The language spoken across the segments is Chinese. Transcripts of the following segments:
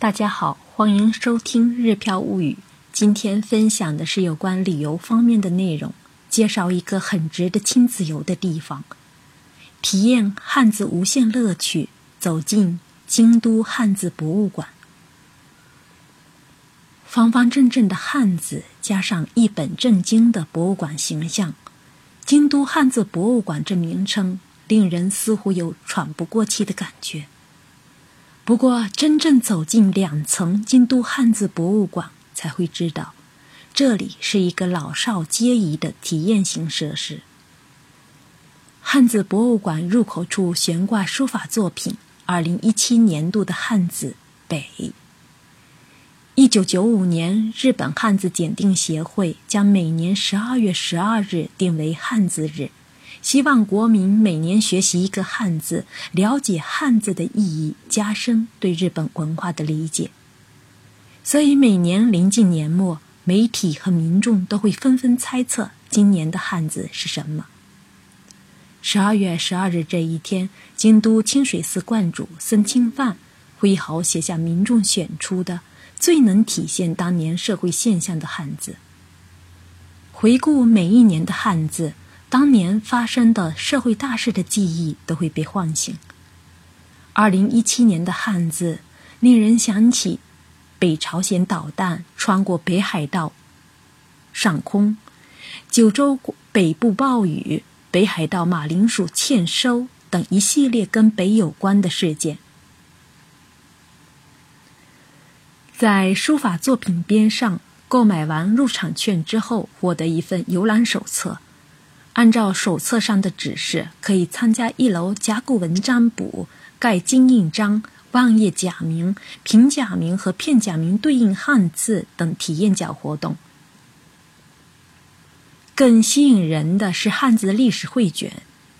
大家好，欢迎收听《日漂物语》。今天分享的是有关旅游方面的内容，介绍一个很值得亲子游的地方，体验汉字无限乐趣。走进京都汉字博物馆，方方正正的汉字加上一本正经的博物馆形象，京都汉字博物馆这名称令人似乎有喘不过气的感觉。不过，真正走进两层京都汉字博物馆，才会知道，这里是一个老少皆宜的体验型设施。汉字博物馆入口处悬挂书法作品，二零一七年度的汉字“北”。一九九五年，日本汉字检定协会将每年十二月十二日定为汉字日。希望国民每年学习一个汉字，了解汉字的意义，加深对日本文化的理解。所以每年临近年末，媒体和民众都会纷纷猜测今年的汉字是什么。十二月十二日这一天，京都清水寺观主森清范挥毫写下民众选出的最能体现当年社会现象的汉字。回顾每一年的汉字。当年发生的社会大事的记忆都会被唤醒。二零一七年的汉字令人想起北朝鲜导弹穿过北海道上空、九州北部暴雨、北海道马铃薯欠收等一系列跟北有关的事件。在书法作品边上购买完入场券之后，获得一份游览手册。按照手册上的指示，可以参加一楼甲骨文占卜、盖金印章、望叶假名、平假名和片假名对应汉字等体验角活动。更吸引人的是汉字历史汇卷，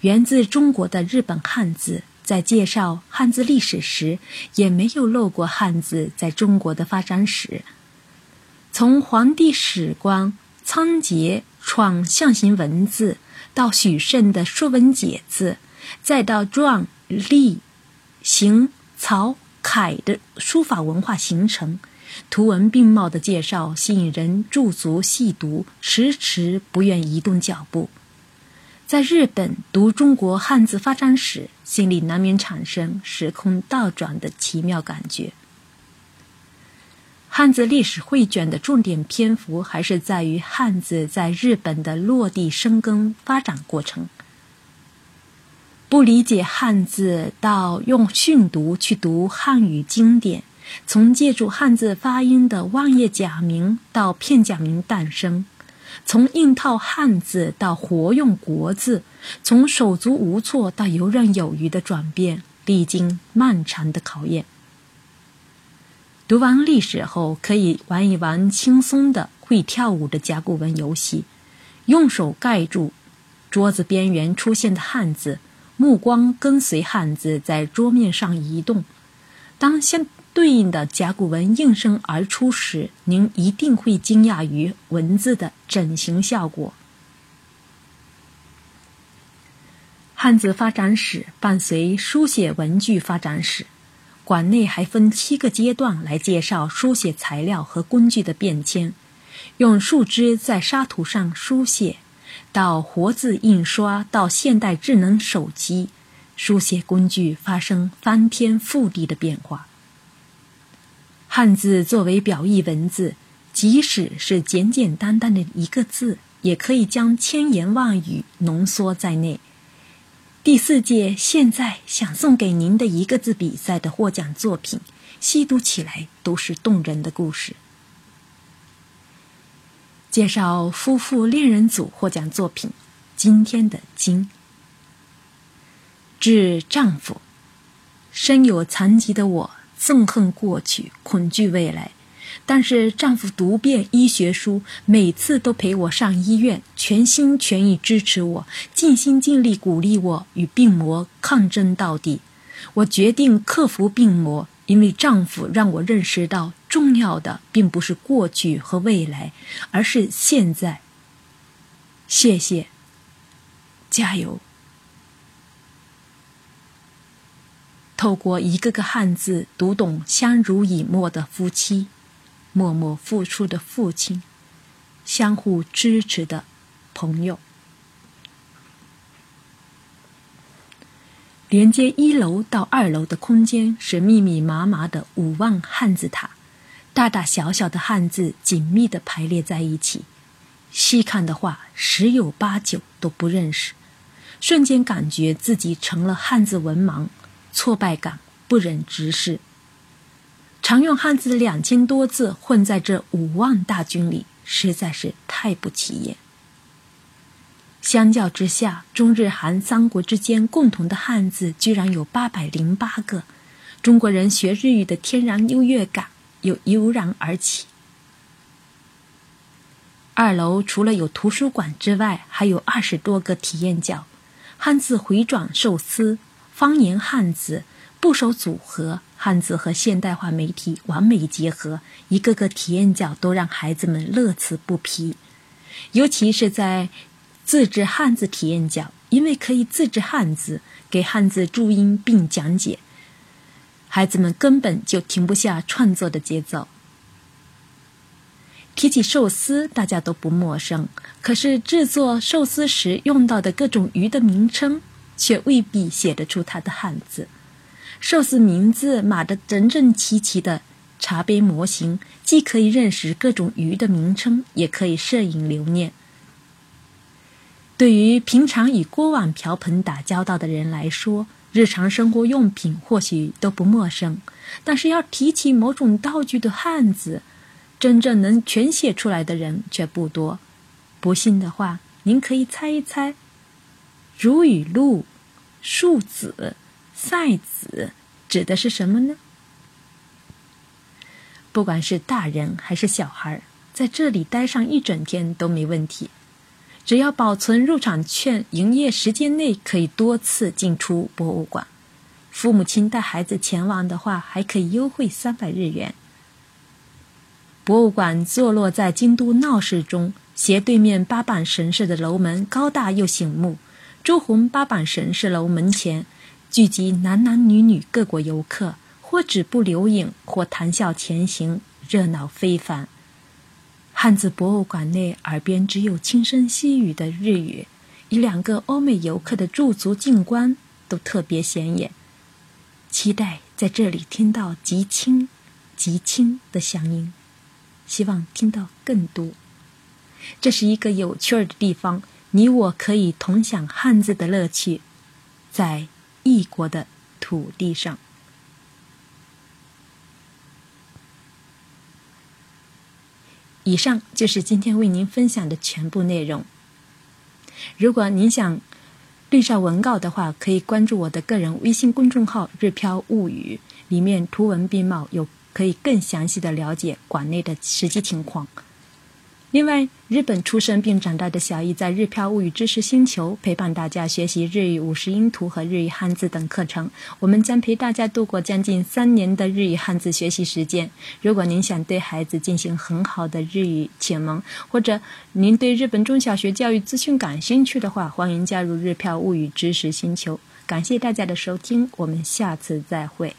源自中国的日本汉字，在介绍汉字历史时，也没有漏过汉字在中国的发展史。从黄帝史官仓颉。创象形文字，到许慎的《说文解字》，再到壮、隶、行、曹、楷的书法文化形成，图文并茂的介绍吸引人驻足细读，迟迟不愿移动脚步。在日本读中国汉字发展史，心里难免产生时空倒转的奇妙感觉。汉字历史汇卷的重点篇幅还是在于汉字在日本的落地生根发展过程。不理解汉字，到用训读去读汉语经典，从借助汉字发音的望叶假名到片假名诞生，从硬套汉字到活用国字，从手足无措到游刃有余的转变，历经漫长的考验。读完历史后，可以玩一玩轻松的会跳舞的甲骨文游戏，用手盖住桌子边缘出现的汉字，目光跟随汉字在桌面上移动。当相对应的甲骨文应声而出时，您一定会惊讶于文字的整形效果。汉字发展史伴随书写文具发展史。馆内还分七个阶段来介绍书写材料和工具的变迁，用树枝在沙土上书写，到活字印刷，到现代智能手机，书写工具发生翻天覆地的变化。汉字作为表意文字，即使是简简单单的一个字，也可以将千言万语浓缩在内。第四届现在想送给您的一个字比赛的获奖作品，细读起来都是动人的故事。介绍夫妇恋人组获奖作品，今天的今，致丈夫，身有残疾的我，憎恨过去，恐惧未来。但是丈夫读遍医学书，每次都陪我上医院，全心全意支持我，尽心尽力鼓励我与病魔抗争到底。我决定克服病魔，因为丈夫让我认识到，重要的并不是过去和未来，而是现在。谢谢，加油。透过一个个汉字，读懂相濡以沫的夫妻，默默付出的父亲，相互支持的朋友。连接一楼到二楼的空间是密密麻麻的五万汉字塔，大大小小的汉字紧密的排列在一起，细看的话十有八九都不认识，瞬间感觉自己成了汉字文盲。挫败感，不忍直视。常用汉字两千多字混在这五万大军里，实在是太不起眼。相较之下，中日韩三国之间共同的汉字居然有八百零八个，中国人学日语的天然优越感又油然而起。二楼除了有图书馆之外，还有二十多个体验角，汉字回转寿司。方言汉字、部首组合、汉字和现代化媒体完美结合，一个个体验角都让孩子们乐此不疲。尤其是在自制汉字体验角，因为可以自制汉字，给汉字注音并讲解，孩子们根本就停不下创作的节奏。提起寿司，大家都不陌生，可是制作寿司时用到的各种鱼的名称。却未必写得出它的汉字。寿司名字码得整整齐齐的茶杯模型，既可以认识各种鱼的名称，也可以摄影留念。对于平常与锅碗瓢盆打交道的人来说，日常生活用品或许都不陌生，但是要提起某种道具的汉字，真正能全写出来的人却不多。不信的话，您可以猜一猜。如雨露、树子、赛子，指的是什么呢？不管是大人还是小孩，在这里待上一整天都没问题。只要保存入场券，营业时间内可以多次进出博物馆。父母亲带孩子前往的话，还可以优惠三百日元。博物馆坐落在京都闹市中，斜对面八坂神社的楼门高大又醒目。朱红八坂神社楼门前聚集男男女女各国游客，或止步留影，或谈笑前行，热闹非凡。汉字博物馆内，耳边只有轻声细语的日语，一两个欧美游客的驻足静观都特别显眼。期待在这里听到极轻、极轻的乡音，希望听到更多。这是一个有趣儿的地方。你我可以同享汉字的乐趣，在异国的土地上。以上就是今天为您分享的全部内容。如果您想对照文稿的话，可以关注我的个人微信公众号“日飘物语”，里面图文并茂，有可以更详细的了解馆内的实际情况。另外，日本出生并长大的小易在日漂物语知识星球陪伴大家学习日语五十音图和日语汉字等课程。我们将陪大家度过将近三年的日语汉字学习时间。如果您想对孩子进行很好的日语启蒙，或者您对日本中小学教育资讯感兴趣的话，欢迎加入日漂物语知识星球。感谢大家的收听，我们下次再会。